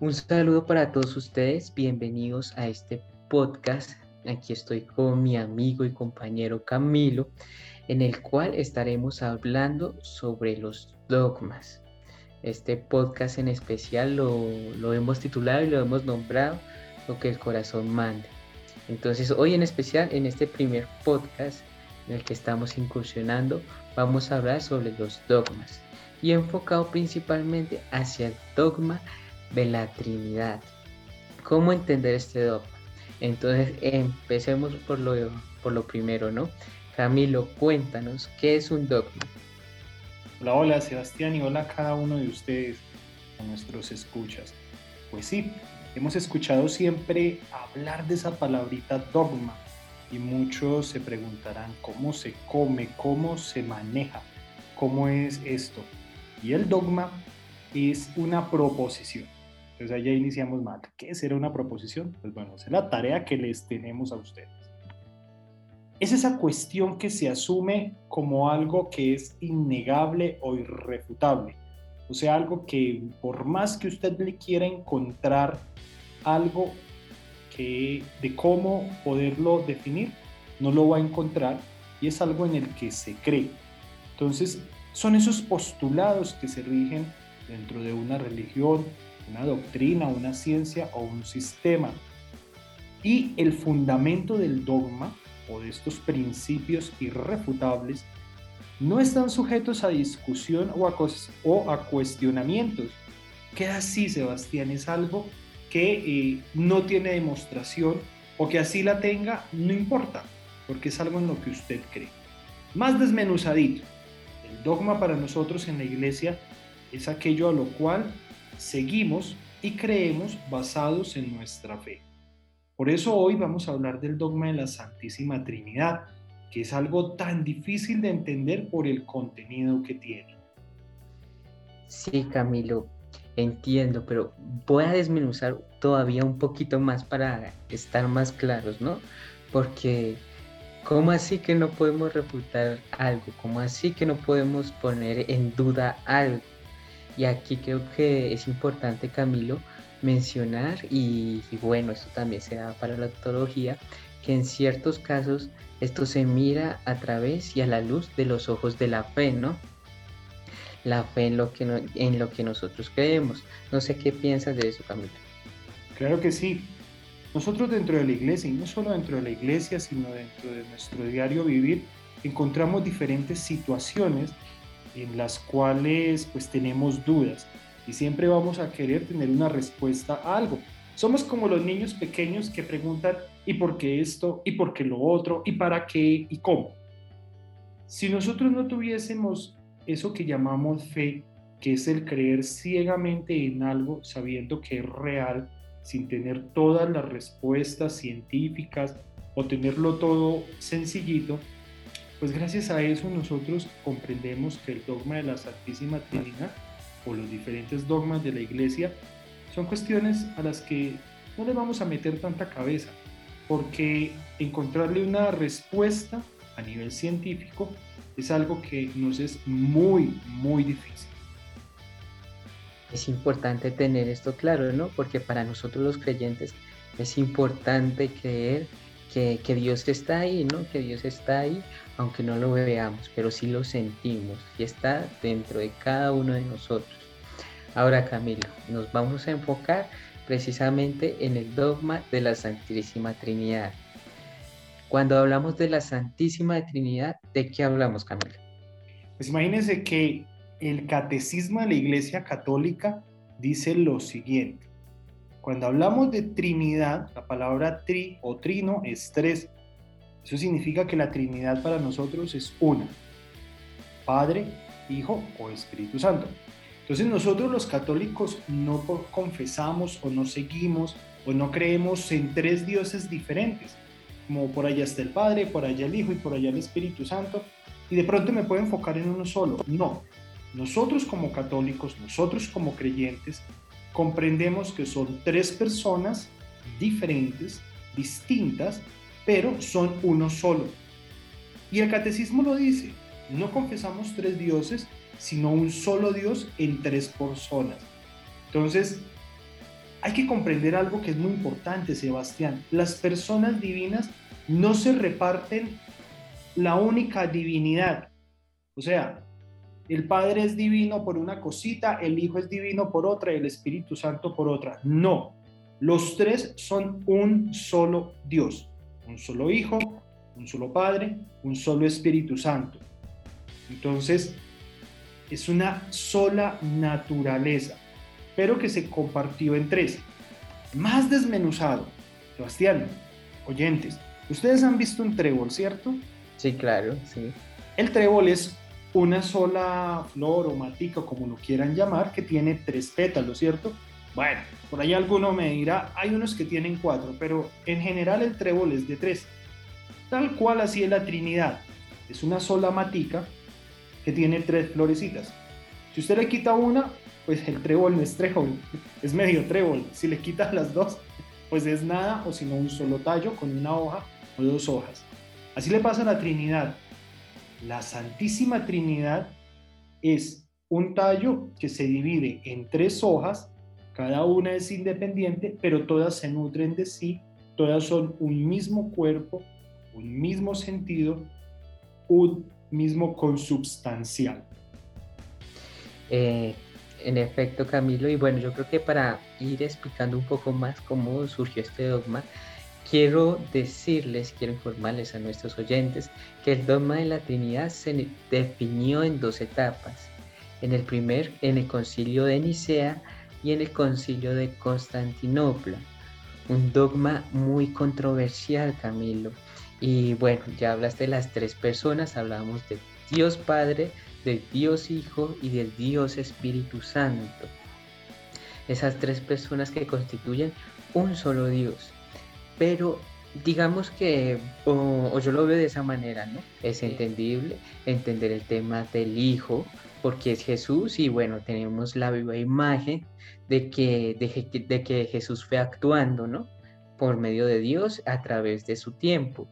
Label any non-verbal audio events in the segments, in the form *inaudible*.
Un saludo para todos ustedes, bienvenidos a este podcast. Aquí estoy con mi amigo y compañero Camilo, en el cual estaremos hablando sobre los dogmas. Este podcast en especial lo, lo hemos titulado y lo hemos nombrado Lo que el corazón manda. Entonces hoy en especial, en este primer podcast en el que estamos incursionando, vamos a hablar sobre los dogmas y enfocado principalmente hacia el dogma de la Trinidad. ¿Cómo entender este dogma? Entonces empecemos por lo, por lo primero, ¿no? Camilo, cuéntanos, ¿qué es un dogma? Hola, hola Sebastián y hola a cada uno de ustedes, a nuestros escuchas. Pues sí, hemos escuchado siempre hablar de esa palabrita dogma y muchos se preguntarán cómo se come, cómo se maneja, cómo es esto. Y el dogma es una proposición. Entonces ahí ya iniciamos mal. ¿Qué será una proposición? Pues bueno, es la tarea que les tenemos a ustedes. Es esa cuestión que se asume como algo que es innegable o irrefutable. O sea, algo que por más que usted le quiera encontrar algo que de cómo poderlo definir, no lo va a encontrar y es algo en el que se cree. Entonces, son esos postulados que se rigen dentro de una religión, una doctrina, una ciencia o un sistema. Y el fundamento del dogma o de estos principios irrefutables no están sujetos a discusión o a, o a cuestionamientos. Queda así, Sebastián, es algo que eh, no tiene demostración o que así la tenga, no importa, porque es algo en lo que usted cree. Más desmenuzadito, el dogma para nosotros en la iglesia es aquello a lo cual seguimos y creemos basados en nuestra fe. Por eso hoy vamos a hablar del dogma de la Santísima Trinidad, que es algo tan difícil de entender por el contenido que tiene. Sí, Camilo, entiendo, pero voy a desmenuzar todavía un poquito más para estar más claros, ¿no? Porque ¿cómo así que no podemos refutar algo? ¿Cómo así que no podemos poner en duda algo? Y aquí creo que es importante, Camilo, mencionar, y, bueno, esto también se da para la ontología, que en ciertos casos esto se mira a través y a la luz de los ojos de la fe, ¿no? La fe en lo que, en lo que nosotros creemos. No sé qué piensas de eso, Camilo. Claro que sí. Nosotros dentro de la iglesia, y no solo dentro de la iglesia, sino dentro de nuestro diario vivir, encontramos diferentes situaciones en las cuales pues tenemos dudas y siempre vamos a querer tener una respuesta a algo. Somos como los niños pequeños que preguntan ¿y por qué esto? ¿y por qué lo otro? ¿y para qué? ¿y cómo? Si nosotros no tuviésemos eso que llamamos fe, que es el creer ciegamente en algo sabiendo que es real, sin tener todas las respuestas científicas o tenerlo todo sencillito, pues gracias a eso nosotros comprendemos que el dogma de la Santísima Trinidad o los diferentes dogmas de la Iglesia son cuestiones a las que no le vamos a meter tanta cabeza, porque encontrarle una respuesta a nivel científico es algo que nos es muy, muy difícil. Es importante tener esto claro, ¿no? Porque para nosotros los creyentes es importante creer que, que, Dios está ahí, ¿no? Que Dios está ahí, aunque no lo veamos, pero sí lo sentimos y está dentro de cada uno de nosotros. Ahora, Camilo, nos vamos a enfocar precisamente en el dogma de la Santísima Trinidad. Cuando hablamos de la Santísima Trinidad, ¿de qué hablamos, Camilo? Pues imagínense que el catecismo de la Iglesia Católica dice lo siguiente. Cuando hablamos de Trinidad, la palabra tri o trino es tres. Eso significa que la Trinidad para nosotros es una. Padre, Hijo o Espíritu Santo. Entonces nosotros los católicos no confesamos o no seguimos o no creemos en tres dioses diferentes, como por allá está el Padre, por allá el Hijo y por allá el Espíritu Santo, y de pronto me puedo enfocar en uno solo. No, nosotros como católicos, nosotros como creyentes, comprendemos que son tres personas diferentes, distintas, pero son uno solo. Y el catecismo lo dice, no confesamos tres dioses, sino un solo Dios en tres personas. Entonces, hay que comprender algo que es muy importante, Sebastián. Las personas divinas no se reparten la única divinidad. O sea, el Padre es divino por una cosita, el Hijo es divino por otra el Espíritu Santo por otra. No, los tres son un solo Dios, un solo Hijo, un solo Padre, un solo Espíritu Santo. Entonces, es una sola naturaleza, pero que se compartió en tres. Más desmenuzado. Sebastián, oyentes, ustedes han visto un trébol, ¿cierto? Sí, claro, sí. El trébol es una sola flor o matica, como lo quieran llamar, que tiene tres pétalos, ¿cierto? Bueno, por ahí alguno me dirá, hay unos que tienen cuatro, pero en general el trébol es de tres. Tal cual así es la Trinidad. Es una sola matica que tiene tres florecitas. Si usted le quita una, pues el trébol no es trébol, *laughs* es medio trébol. Si le quitas las dos, pues es nada o sino un solo tallo con una hoja o dos hojas. Así le pasa a la Trinidad. La Santísima Trinidad es un tallo que se divide en tres hojas, cada una es independiente, pero todas se nutren de sí, todas son un mismo cuerpo, un mismo sentido, un mismo consubstancial. Eh, en efecto, Camilo, y bueno, yo creo que para ir explicando un poco más cómo surgió este dogma, quiero decirles, quiero informarles a nuestros oyentes que el dogma de la Trinidad se definió en dos etapas. En el primer, en el concilio de Nicea y en el concilio de Constantinopla. Un dogma muy controversial, Camilo. Y bueno, ya hablaste de las tres personas, hablamos de Dios Padre, del Dios Hijo y del Dios Espíritu Santo. Esas tres personas que constituyen un solo Dios. Pero digamos que, o, yo lo veo de esa manera, ¿no? Es entendible entender el tema del Hijo, porque es Jesús y bueno, tenemos la viva imagen de que, de, de que Jesús fue actuando, ¿no? Por medio de Dios a través de su tiempo.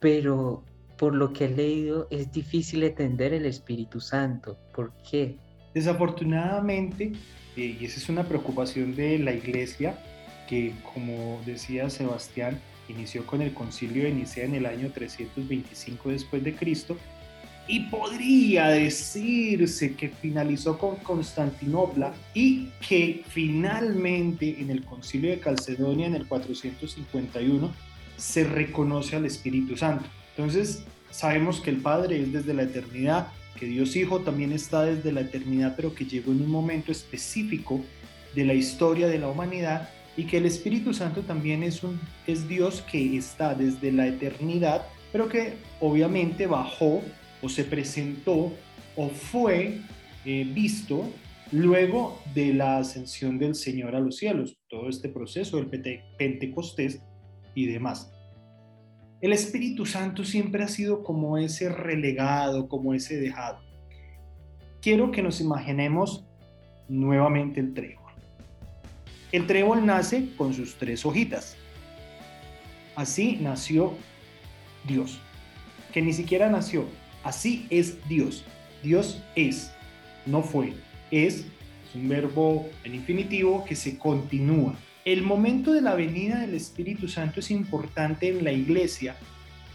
Pero por lo que he leído, es difícil entender el Espíritu Santo. ¿Por qué? Desafortunadamente, eh, y esa es una preocupación de la iglesia, que como decía Sebastián, inició con el concilio de Nicea en el año 325 después de Cristo, y podría decirse que finalizó con Constantinopla y que finalmente en el concilio de Calcedonia en el 451 se reconoce al Espíritu Santo. Entonces, sabemos que el Padre es desde la eternidad, que Dios Hijo también está desde la eternidad, pero que llegó en un momento específico de la historia de la humanidad y que el Espíritu Santo también es, un, es Dios que está desde la eternidad, pero que obviamente bajó o se presentó o fue eh, visto luego de la ascensión del Señor a los cielos, todo este proceso del Pentecostés y demás. El Espíritu Santo siempre ha sido como ese relegado, como ese dejado. Quiero que nos imaginemos nuevamente el trébol. El trébol nace con sus tres hojitas. Así nació Dios, que ni siquiera nació. Así es Dios. Dios es, no fue. Es, un verbo en infinitivo que se continúa. El momento de la venida del Espíritu Santo es importante en la iglesia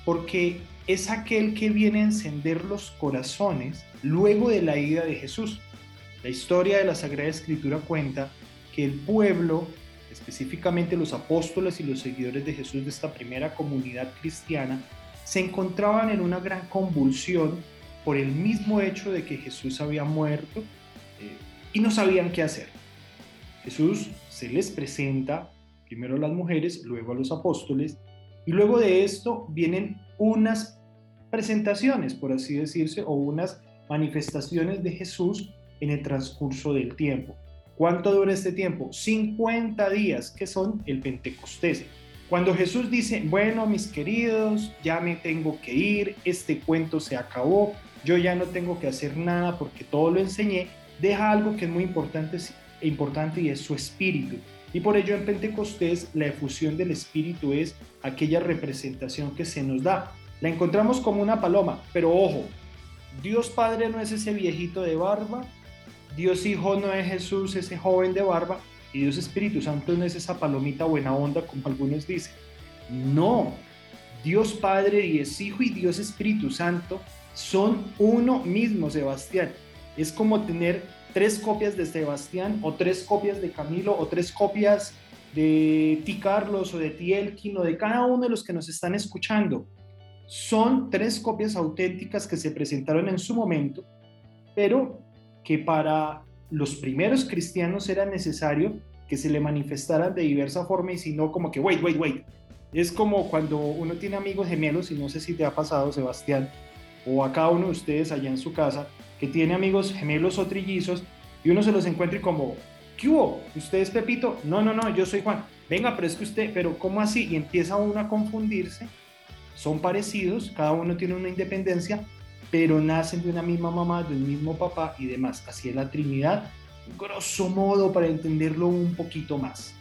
porque es aquel que viene a encender los corazones luego de la ida de Jesús. La historia de la Sagrada Escritura cuenta que el pueblo, específicamente los apóstoles y los seguidores de Jesús de esta primera comunidad cristiana, se encontraban en una gran convulsión por el mismo hecho de que Jesús había muerto eh, y no sabían qué hacer. Jesús se les presenta primero a las mujeres, luego a los apóstoles, y luego de esto vienen unas presentaciones, por así decirse, o unas manifestaciones de Jesús en el transcurso del tiempo. ¿Cuánto dura este tiempo? 50 días, que son el Pentecostés. Cuando Jesús dice, bueno, mis queridos, ya me tengo que ir, este cuento se acabó, yo ya no tengo que hacer nada porque todo lo enseñé, deja algo que es muy importante importante y es su espíritu. Y por ello en Pentecostés la efusión del espíritu es aquella representación que se nos da. La encontramos como una paloma, pero ojo, Dios Padre no es ese viejito de barba, Dios Hijo no es Jesús, ese joven de barba, y Dios Espíritu Santo no es esa palomita buena onda como algunos dicen. No, Dios Padre, Dios Hijo y Dios Espíritu Santo son uno mismo, Sebastián. Es como tener tres copias de Sebastián o tres copias de Camilo o tres copias de ti Carlos o de ti Elkin o de cada uno de los que nos están escuchando. Son tres copias auténticas que se presentaron en su momento, pero que para los primeros cristianos era necesario que se le manifestaran de diversa forma y si no como que, wait, wait, wait. Es como cuando uno tiene amigos gemelos, y no sé si te ha pasado, Sebastián, o a cada uno de ustedes allá en su casa, que tiene amigos gemelos o trillizos, y uno se los encuentra y como, ¿qué hubo? ¿Usted es Pepito? No, no, no, yo soy Juan. Venga, pero es que usted, pero ¿cómo así? Y empieza uno a confundirse. Son parecidos, cada uno tiene una independencia, pero nacen de una misma mamá, de un mismo papá y demás. Así es la Trinidad, grosso modo, para entenderlo un poquito más.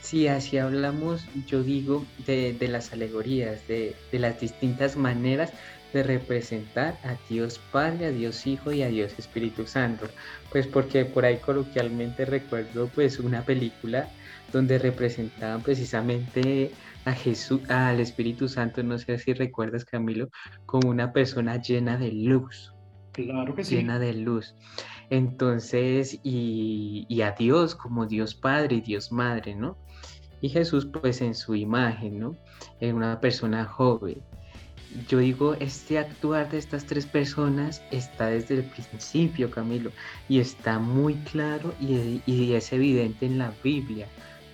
Sí, así hablamos, yo digo, de, las alegorías, de, de, las distintas maneras de representar a Dios Padre, a Dios Hijo y a Dios Espíritu Santo. Pues porque por ahí coloquialmente recuerdo pues una película donde representaban precisamente a Jesús, al Espíritu Santo, no sé si recuerdas Camilo, como una persona llena de luz. Claro que sí. Llena de luz. Entonces, y, y a Dios como Dios Padre y Dios Madre, ¿no? Y Jesús pues en su imagen, ¿no? En una persona joven yo digo, este actuar de estas tres personas está desde el principio, Camilo, y está muy claro y, es evidente en la Biblia.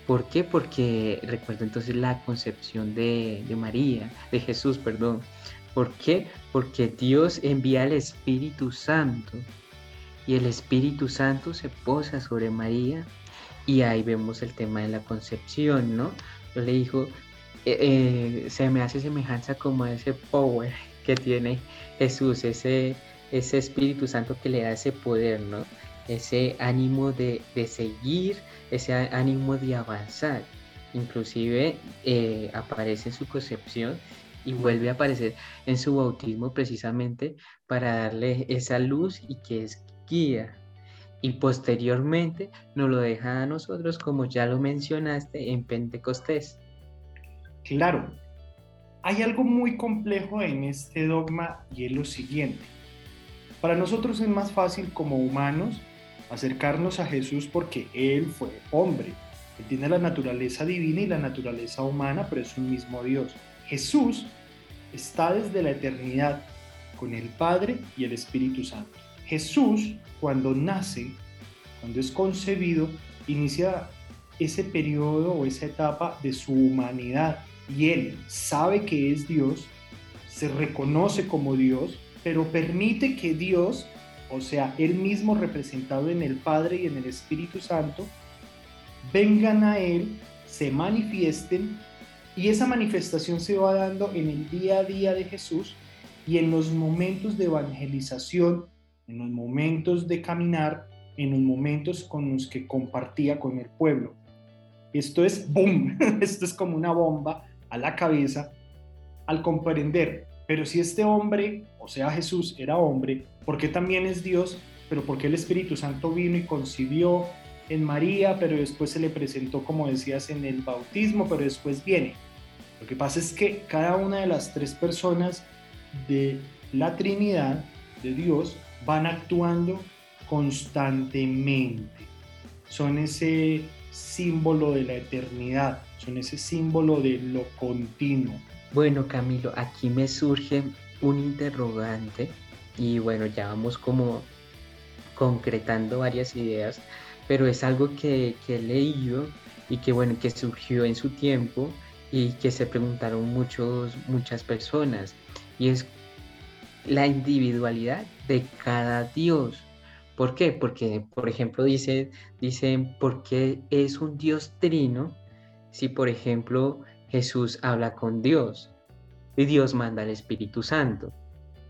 ¿Por qué? Porque recuerdo entonces la concepción de, María, de Jesús, perdón. ¿Por qué? Porque Dios envía el Espíritu Santo y el Espíritu Santo se posa sobre María y ahí vemos el tema de la concepción, ¿no? Yo le dijo, eh, eh, se me hace semejanza como a ese power que tiene Jesús, ese, ese Espíritu Santo que le da ese poder, ¿no? Ese ánimo de, seguir, ese ánimo de avanzar. Inclusive eh, aparece en su concepción y vuelve a aparecer en su bautismo precisamente para darle esa luz y que es guía. Y posteriormente nos lo deja a nosotros, como ya lo mencionaste, en Pentecostés. Claro, hay algo muy complejo en este dogma y es lo siguiente. Para nosotros es más fácil como humanos acercarnos a Jesús porque Él fue hombre. Él tiene la naturaleza divina y la naturaleza humana, pero es un mismo Dios. Jesús está desde la eternidad con el Padre y el Espíritu Santo. Jesús, cuando nace, cuando es concebido, inicia ese periodo o esa etapa de su humanidad y él sabe que es Dios, se reconoce como Dios, pero permite que Dios, o sea, él mismo representado en el Padre y en el Espíritu Santo, vengan a él, se manifiesten y esa manifestación se va dando en el día a día de Jesús y en los momentos de evangelización, en los momentos de caminar, en los momentos con los que compartía con el pueblo. Esto es boom, *laughs* esto es como una bomba a la cabeza al comprender, pero si este hombre, o sea Jesús, era hombre, ¿por qué también es Dios? Pero ¿por qué el Espíritu Santo vino y concibió en María, pero después se le presentó, como decías, en el bautismo, pero después viene? Lo que pasa es que cada una de las tres personas de la Trinidad, de Dios, van actuando constantemente. Son ese símbolo de la eternidad, son ese símbolo de lo continuo. Bueno, Camilo, aquí me surge un interrogante y bueno, ya vamos como concretando varias ideas, pero es algo que, que he leído y que bueno, que surgió en su tiempo y que se preguntaron muchos, muchas personas y es la individualidad de cada Dios. ¿Por qué? Porque, por ejemplo, dice, dicen, ¿por qué es un Dios trino si, por ejemplo, Jesús habla con Dios y Dios manda al Espíritu Santo?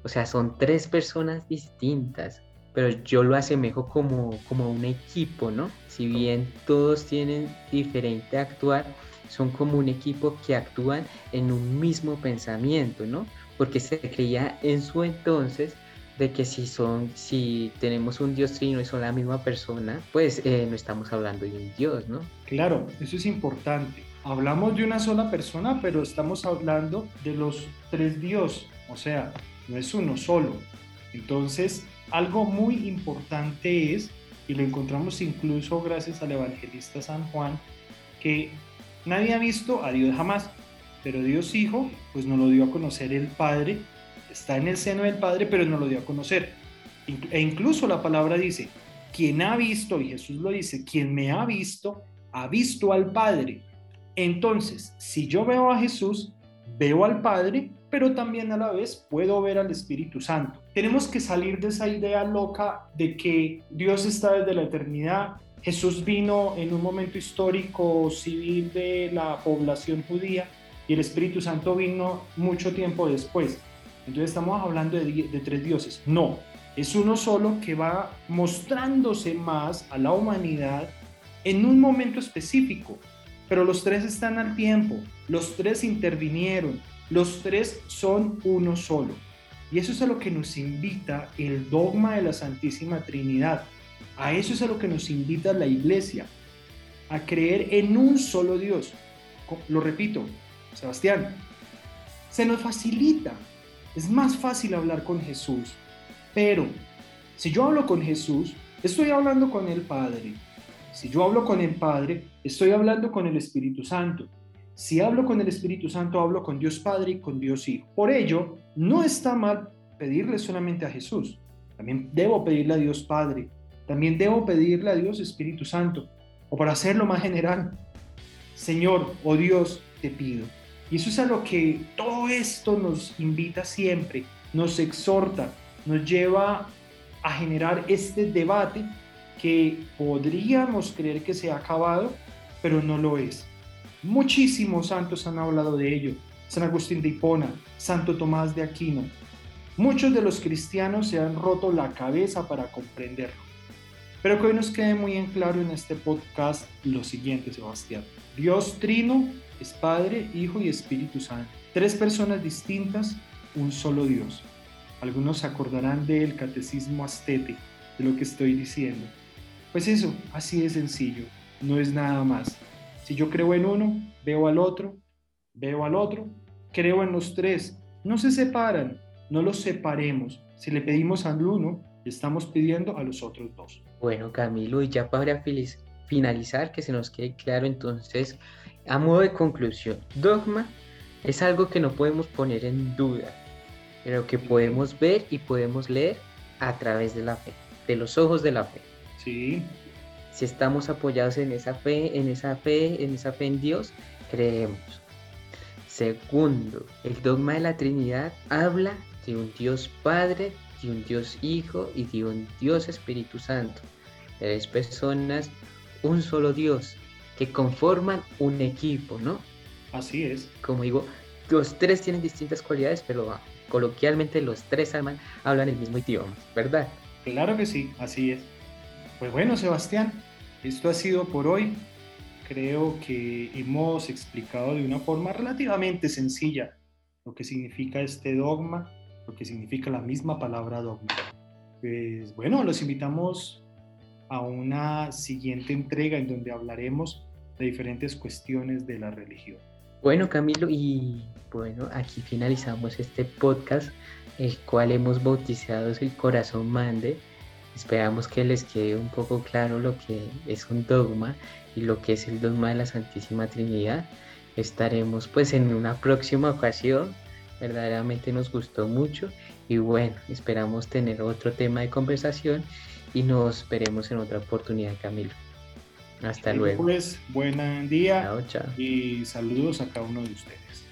O sea, son tres personas distintas, pero yo lo asemejo como, como un equipo, ¿no? Si bien todos tienen diferente actuar, son como un equipo que actúan en un mismo pensamiento, ¿no? Porque se creía en su entonces de que si son, si tenemos un Dios trino y son la misma persona, pues eh, no estamos hablando de un Dios, ¿no? Claro, eso es importante. Hablamos de una sola persona, pero estamos hablando de los tres Dios, o sea, no es uno solo. Entonces, algo muy importante es, y lo encontramos incluso gracias al evangelista San Juan, que nadie ha visto a Dios jamás, pero Dios Hijo, pues nos lo dio a conocer el Padre, está en el seno del Padre, pero no lo dio a conocer. E incluso la palabra dice, quien ha visto, y Jesús lo dice, quien me ha visto, ha visto al Padre. Entonces, si yo veo a Jesús, veo al Padre, pero también a la vez puedo ver al Espíritu Santo. Tenemos que salir de esa idea loca de que Dios está desde la eternidad. Jesús vino en un momento histórico civil de la población judía y el Espíritu Santo vino mucho tiempo después. Entonces estamos hablando de, de, tres dioses. No, es uno solo que va mostrándose más a la humanidad en un momento específico. Pero los tres están al tiempo, los tres intervinieron, los tres son uno solo. Y eso es a lo que nos invita el dogma de la Santísima Trinidad. A eso es a lo que nos invita la Iglesia, a creer en un solo Dios. Lo repito, Sebastián, se nos facilita es más fácil hablar con Jesús. Pero si yo hablo con Jesús, estoy hablando con el Padre. Si yo hablo con el Padre, estoy hablando con el Espíritu Santo. Si hablo con el Espíritu Santo, hablo con Dios Padre y con Dios Hijo. Por ello, no está mal pedirle solamente a Jesús. También debo pedirle a Dios Padre. También debo pedirle a Dios Espíritu Santo. O para hacerlo más general, Señor o oh Dios, te pido y eso es a lo que todo esto nos invita siempre, nos exhorta, nos lleva a generar este debate que podríamos creer que se ha acabado, pero no lo es. Muchísimos santos han hablado de ello. San Agustín de Hipona, Santo Tomás de Aquino. Muchos de los cristianos se han roto la cabeza para comprenderlo. Pero que hoy nos quede muy en claro en este podcast lo siguiente, Sebastián. Dios Trino es Padre, Hijo y Espíritu Santo. Tres personas distintas, un solo Dios. Algunos se acordarán del catecismo astete, de lo que estoy diciendo. Pues eso, así de sencillo, no es nada más. Si yo creo en uno, veo al otro, veo al otro, creo en los tres. No se separan, no los separemos. Si le pedimos al uno, estamos pidiendo a los otros dos. Bueno, Camilo, y ya para finalizar, que se nos quede claro entonces a modo de conclusión, dogma es algo que no podemos poner en duda, pero que podemos ver y podemos leer a través de la fe, de los ojos de la fe. Sí. Si estamos apoyados en esa fe, en esa fe, en esa fe en Dios, creemos. Segundo, el dogma de la Trinidad habla de un Dios Padre, de un Dios Hijo y de un Dios Espíritu Santo. Tres personas, un solo Dios, que conforman un equipo, ¿no? Así es. Como digo, los tres tienen distintas cualidades, pero coloquialmente los tres hablan el mismo idioma, ¿verdad? Claro que sí, así es. Pues bueno, Sebastián, esto ha sido por hoy. Creo que hemos explicado de una forma relativamente sencilla lo que significa este dogma, lo que significa la misma palabra dogma. Pues bueno, los invitamos a una siguiente entrega en donde hablaremos de diferentes cuestiones de la religión. Bueno, Camilo, y bueno, aquí finalizamos este podcast, el cual hemos bautizado el corazón mande. Esperamos que les quede un poco claro lo que es un dogma y lo que es el dogma de la Santísima Trinidad. Estaremos pues en una próxima ocasión. Verdaderamente nos gustó mucho y bueno, esperamos tener otro tema de conversación y nos veremos en otra oportunidad, Camilo. Hasta luego. Pues, buen día y saludos a cada uno de ustedes.